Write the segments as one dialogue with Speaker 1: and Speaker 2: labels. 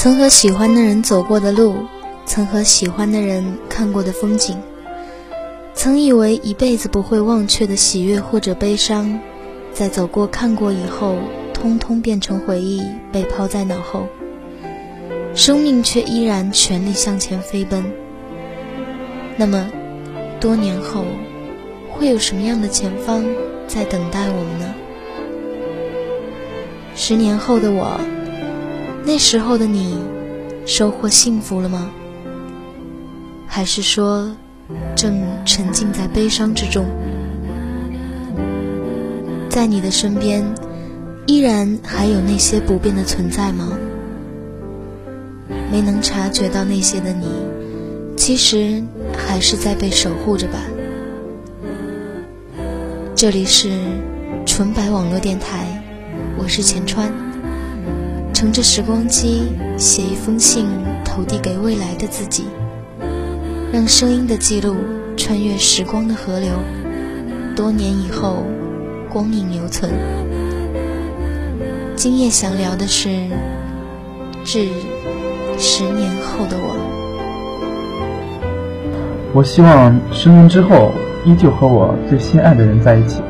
Speaker 1: 曾和喜欢的人走过的路，曾和喜欢的人看过的风景，曾以为一辈子不会忘却的喜悦或者悲伤，在走过看过以后，通通变成回忆，被抛在脑后。生命却依然全力向前飞奔。那么，多年后，会有什么样的前方在等待我们呢？十年后的我，那时候的你，收获幸福了吗？还是说，正沉浸在悲伤之中？在你的身边，依然还有那些不变的存在吗？没能察觉到那些的你，其实还是在被守护着吧。这里是纯白网络电台，我是钱川，乘着时光机写一封信投递给未来的自己，让声音的记录穿越时光的河流，多年以后光影留存。今夜想聊的是致。十年后的我，
Speaker 2: 我希望十年之后依旧和我最心爱的人在一起。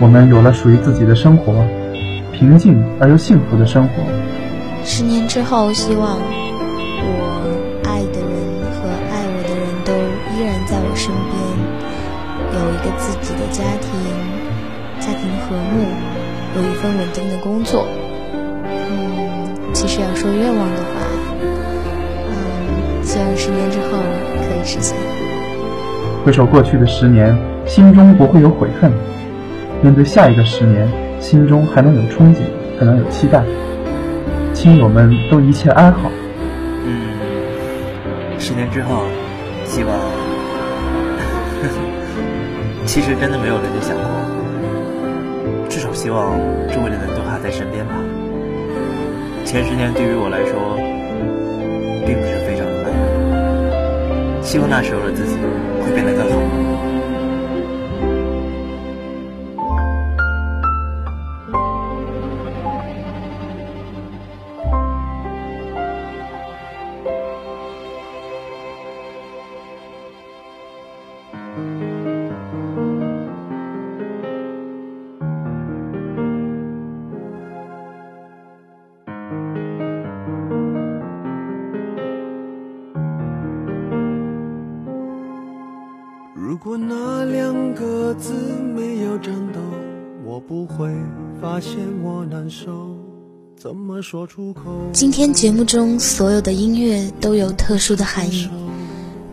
Speaker 2: 我们有了属于自己的生活，平静而又幸福的生活。
Speaker 1: 十年之后，希望我爱的人和爱我的人都依然在我身边，有一个自己的家庭，家庭和睦，有一份稳定的工作。嗯，其实要说愿望的话。嗯希望十年之后可以实现。
Speaker 2: 回首过去的十年，心中不会有悔恨；面对下一个十年，心中还能有憧憬，还能有期待。亲友们都一切安好。
Speaker 3: 嗯，十年之后，希望 其实真的没有人想过，至少希望周围的人都还在身边吧。前十年对于我来说，并不是非常。希望那时候的自己会变得更好。
Speaker 1: 今天节目中所有的音乐都有特殊的含义，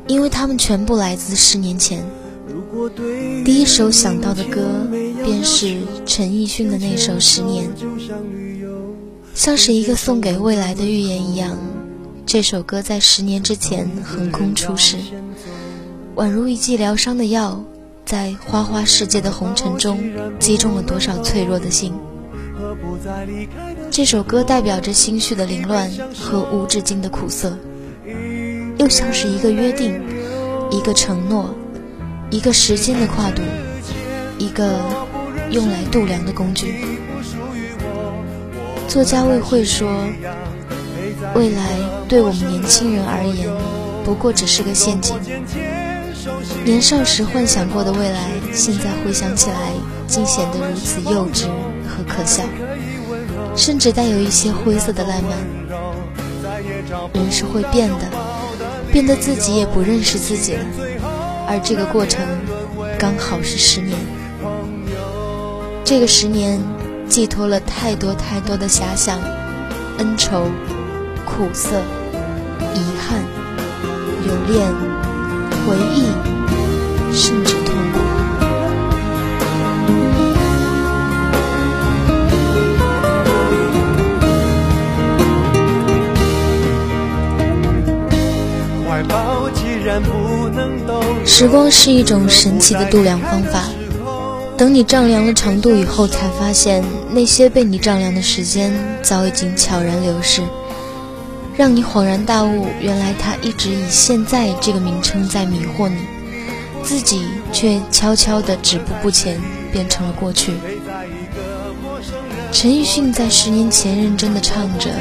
Speaker 1: 因为它们全部来自十年前。第一首想到的歌便是陈奕迅的那首《十年》，像是一个送给未来的预言一样。这首歌在十年之前横空出世，宛如一剂疗伤的药，在花花世界的红尘中击中了多少脆弱的心。这首歌代表着心绪的凌乱和无止境的苦涩，又像是一个约定，一个承诺，一个时间的跨度，一个用来度量的工具。作家魏慧说：“未来对我们年轻人而言，不过只是个陷阱。年少时幻想过的未来，现在回想起来，竟显得如此幼稚和可笑。”甚至带有一些灰色的烂漫。人是会变的，变得自己也不认识自己了。而这个过程刚好是十年。这个十年寄托了太多太多的遐想、恩仇、苦涩、遗憾、留恋、回忆，甚至痛苦。时光是一种神奇的度量方法。等你丈量了长度以后，才发现那些被你丈量的时间早已经悄然流逝，让你恍然大悟，原来它一直以“现在”这个名称在迷惑你，自己却悄悄地止步不前，变成了过去。陈奕迅在十年前认真地唱着：“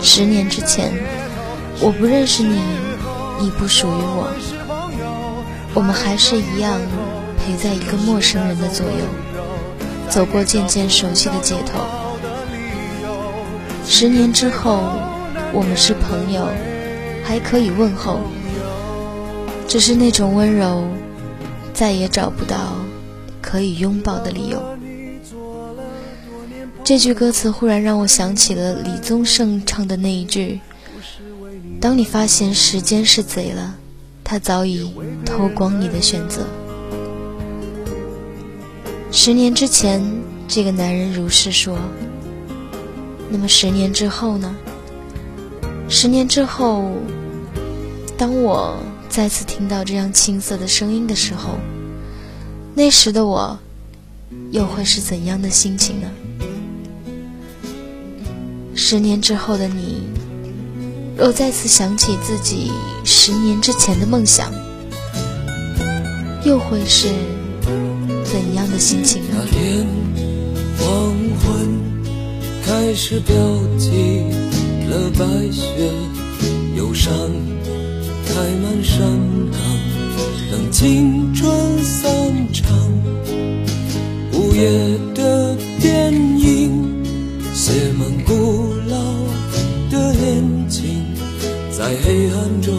Speaker 1: 十年之前，我不认识你，你不属于我，我们还是一样陪在一个陌生人的左右，走过渐渐熟悉的街头。十年之后，我们是朋友，还可以问候，只是那种温柔，再也找不到可以拥抱的理由。这句歌词忽然让我想起了李宗盛唱的那一句：“当你发现时间是贼了，他早已偷光你的选择。”十年之前，这个男人如是说。那么十年之后呢？十年之后，当我再次听到这样青涩的声音的时候，那时的我又会是怎样的心情呢？十年之后的你，若再次想起自己十年之前的梦想，又会是怎样的心情呢？
Speaker 4: 那天黄昏开始飘起了白雪，忧伤开满山岗，等青春散场。午夜的电影写满故。在黑暗中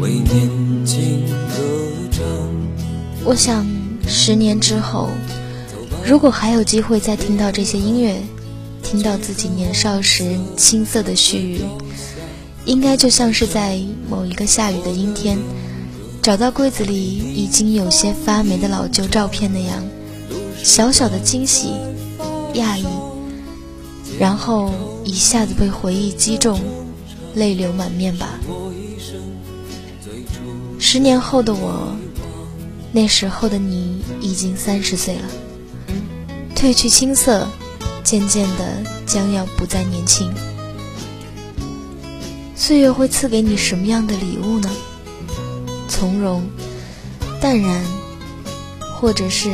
Speaker 4: 为年轻歌唱。
Speaker 1: 我想，十年之后，如果还有机会再听到这些音乐，听到自己年少时青涩的絮语，应该就像是在某一个下雨的阴天，找到柜子里已经有些发霉的老旧照片那样，小小的惊喜、讶异，然后一下子被回忆击中。泪流满面吧。十年后的我，那时候的你已经三十岁了，褪去青涩，渐渐的将要不再年轻。岁月会赐给你什么样的礼物呢？从容、淡然，或者是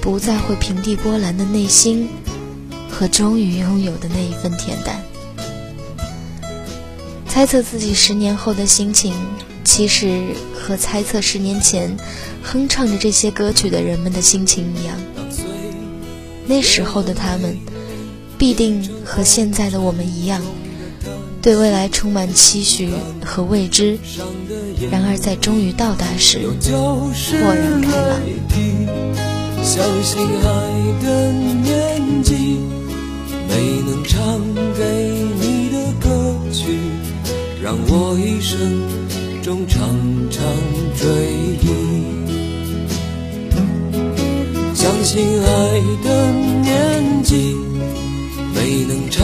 Speaker 1: 不再会平地波澜的内心，和终于拥有的那一份恬淡。猜测自己十年后的心情，其实和猜测十年前哼唱着这些歌曲的人们的心情一样。那时候的他们，必定和现在的我们一样，对未来充满期许和未知。然而在终于到达时，豁然开朗。
Speaker 4: 相信爱的年纪，没能唱给你的歌曲。让我一生中常常追忆，相信爱的年纪，没能唱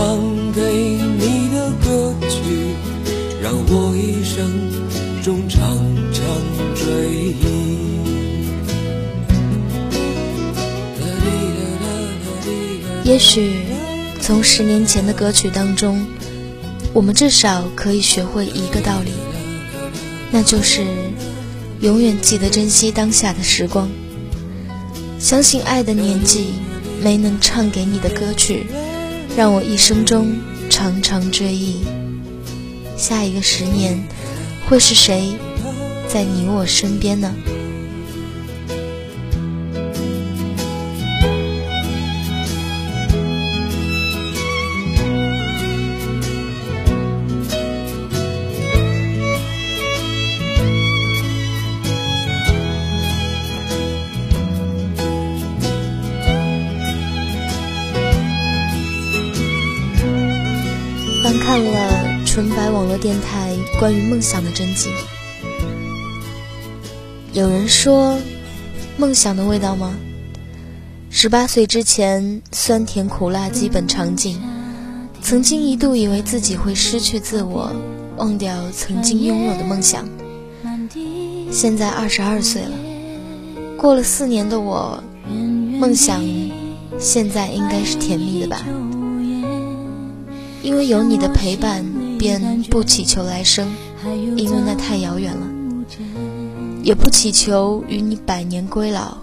Speaker 1: 也许从十年前的歌曲当中。我们至少可以学会一个道理，那就是永远记得珍惜当下的时光。相信爱的年纪没能唱给你的歌曲，让我一生中常常追忆。下一个十年，会是谁在你我身边呢？电台关于梦想的征集，有人说，梦想的味道吗？十八岁之前，酸甜苦辣基本尝尽。曾经一度以为自己会失去自我，忘掉曾经拥有的梦想。现在二十二岁了，过了四年的我，梦想现在应该是甜蜜的吧。因为有你的陪伴，便不祈求来生，因为那太遥远了；也不祈求与你百年归老，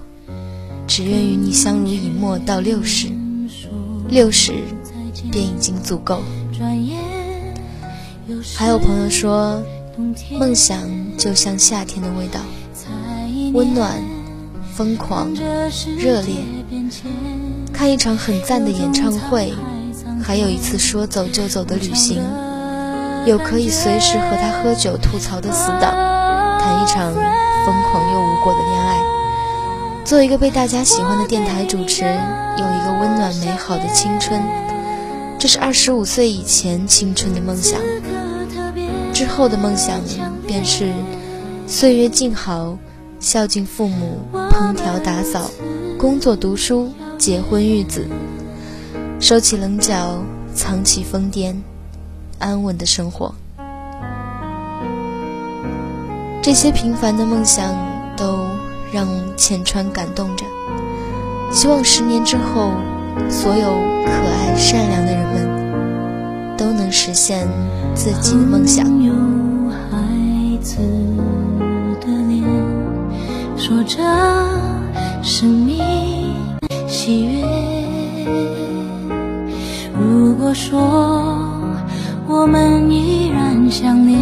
Speaker 1: 只愿与你相濡以沫到六十，六十便已经足够。还有朋友说，梦想就像夏天的味道，温暖、疯狂、热烈。看一场很赞的演唱会，还有一次说走就走的旅行，有可以随时和他喝酒吐槽的死党，谈一场疯狂又无果的恋爱，做一个被大家喜欢的电台主持，有一个温暖美好的青春。这是二十五岁以前青春的梦想，之后的梦想便是岁月静好，孝敬父母，烹调打扫，工作读书，结婚育子，收起棱角，藏起疯癫，安稳的生活。这些平凡的梦想都让浅川感动着，希望十年之后。所有可爱善良的人们都能实现自己的梦想。
Speaker 4: 说着生命喜悦。如果说我们依然相恋，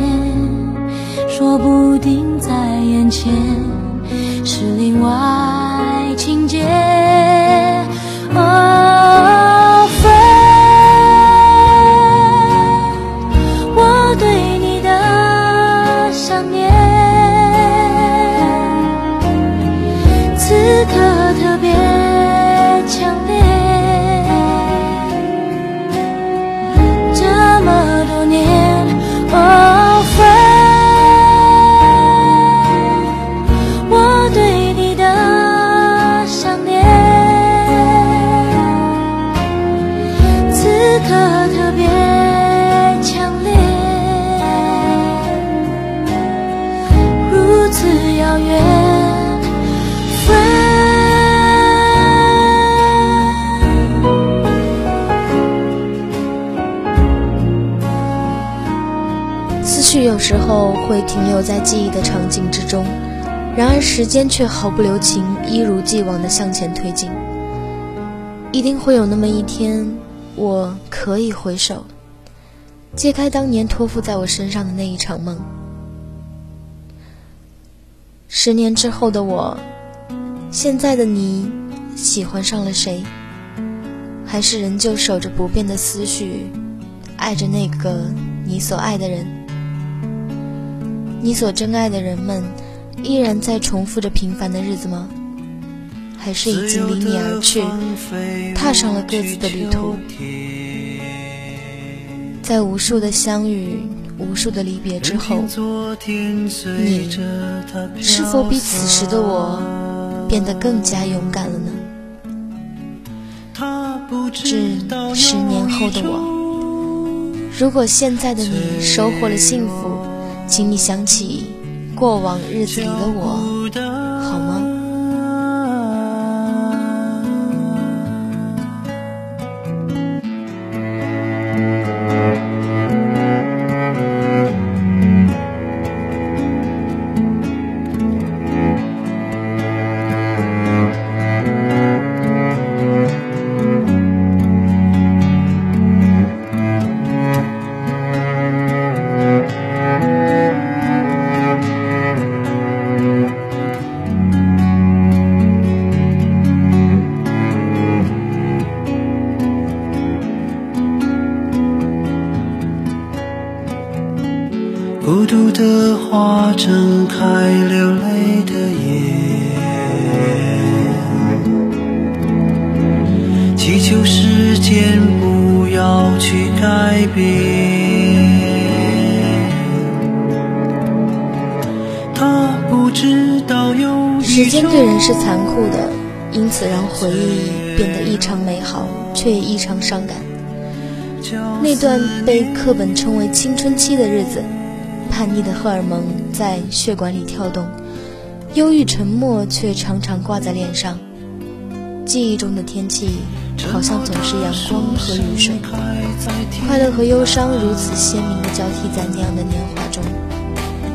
Speaker 4: 说不定在眼前。
Speaker 1: 时候会停留在记忆的场景之中，然而时间却毫不留情，一如既往的向前推进。一定会有那么一天，我可以回首，揭开当年托付在我身上的那一场梦。十年之后的我，现在的你，喜欢上了谁？还是仍旧守着不变的思绪，爱着那个你所爱的人？你所珍爱的人们，依然在重复着平凡的日子吗？还是已经离你而去，踏上了各自的旅途？在无数的相遇、无数的离别之后，你是否比此时的我变得更加勇敢了呢？致十年后的我，如果现在的你收获了幸福。请你想起过往日子里的我。好吗睁开流泪的眼，祈求时间
Speaker 5: 不要去改变。他不知道有
Speaker 1: 时间对人是残酷的，因此让回忆变得异常美好，却也异常伤感。那段被课本称为青春期的日子，叛逆的荷尔蒙在血管里跳动，忧郁沉默却常常挂在脸上。记忆中的天气，好像总是阳光和雨水，快乐和忧伤如此鲜明地交替在那样的年华中。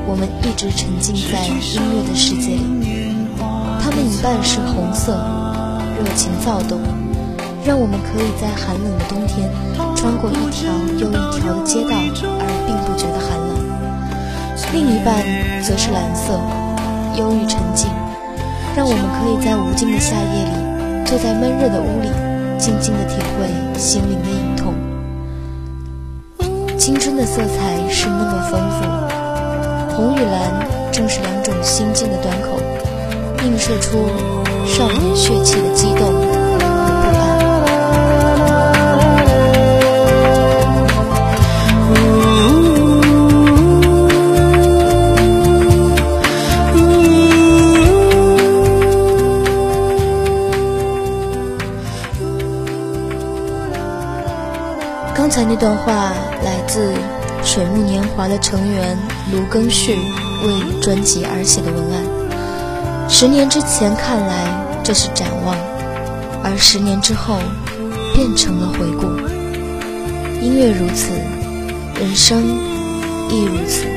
Speaker 1: 我们一直沉浸在音乐的世界里，它们一半是红色，热情躁动，让我们可以在寒冷的冬天穿过一条又一条的街道而并不觉得寒冷。另一半则是蓝色，忧郁沉静，让我们可以在无尽的夏夜里，坐在闷热的屋里，静静的体会心灵的隐痛。青春的色彩是那么丰富，红与蓝正是两种心境的端口，映射出少年血气的激动。专辑而写的文案。十年之前看来这是展望，而十年之后变成了回顾。音乐如此，人生亦如此。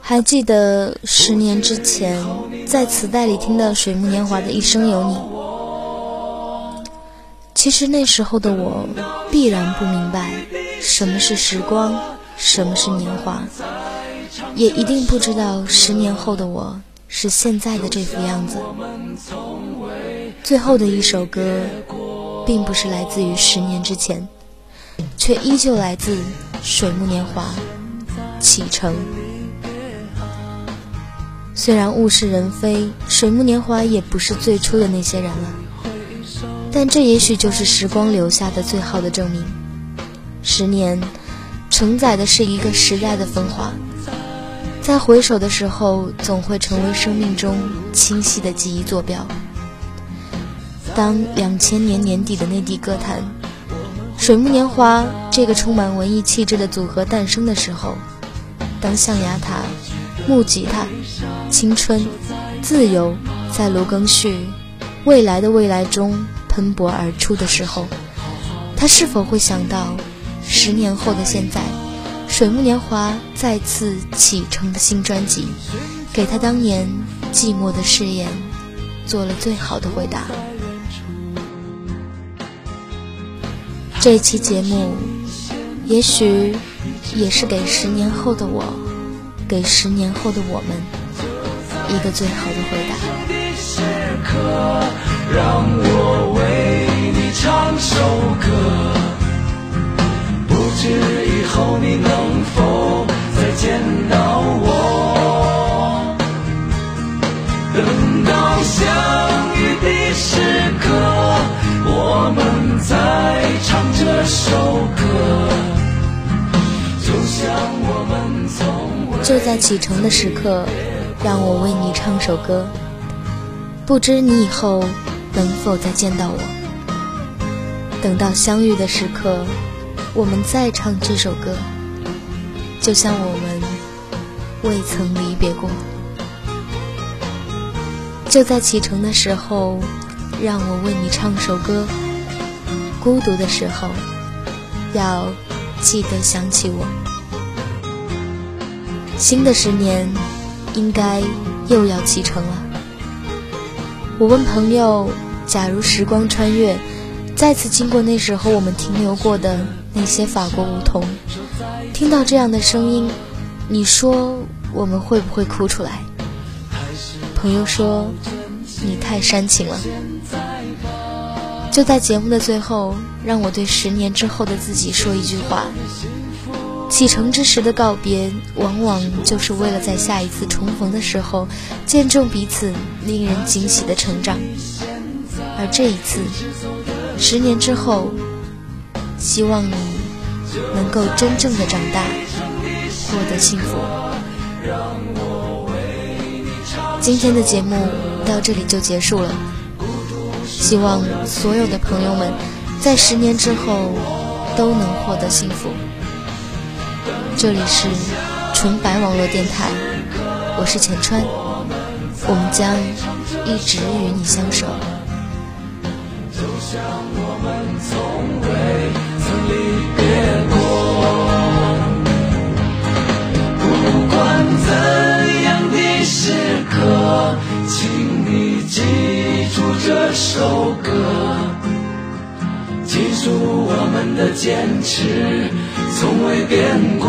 Speaker 1: 还记得十年之前在磁带里听到水木年华的一生有你。其实那时候的我必然不明白什么是时光，什么是年华，也一定不知道十年后的我是现在的这副样子。最后的一首歌，并不是来自于十年之前，却依旧来自水木年华，启程。虽然物是人非，水木年华也不是最初的那些人了，但这也许就是时光留下的最好的证明。十年，承载的是一个时代的风华，在回首的时候，总会成为生命中清晰的记忆坐标。当两千年年底的内地歌坛，水木年华这个充满文艺气质的组合诞生的时候，当象牙塔。木吉他，青春，自由，在卢庚戌未来的未来中喷薄而出的时候，他是否会想到，十年后的现在，水木年华再次启程的新专辑，给他当年寂寞的誓言做了最好的回答。这期节目，也许也是给十年后的我。给十年后的我们一个最好的回答。让我为你唱首歌，不知以后你能否再见到我。等到相遇的时刻，我们再唱这首歌，就像我们从。就在启程的时刻，让我为你唱首歌。不知你以后能否再见到我？等到相遇的时刻，我们再唱这首歌，就像我们未曾离别过。就在启程的时候，让我为你唱首歌。孤独的时候，要记得想起我。新的十年，应该又要启程了。我问朋友：“假如时光穿越，再次经过那时候我们停留过的那些法国梧桐，听到这样的声音，你说我们会不会哭出来？”朋友说：“你太煽情了。”就在节目的最后，让我对十年之后的自己说一句话。启程之时的告别，往往就是为了在下一次重逢的时候，见证彼此令人惊喜的成长。而这一次，十年之后，希望你能够真正的长大，获得幸福。今天的节目到这里就结束了，希望所有的朋友们在十年之后都能获得幸福。这里是纯白网络电台，我是浅川，我们将一直与你相守。不管怎样的时刻，请你记出这首歌，记住我们的坚持从未变过。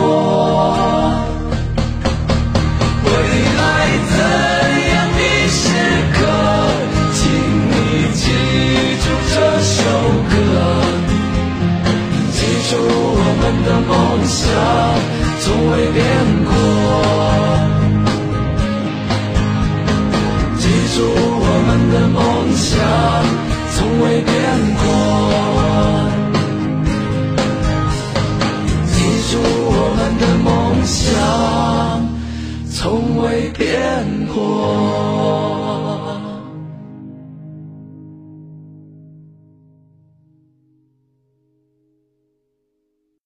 Speaker 1: 为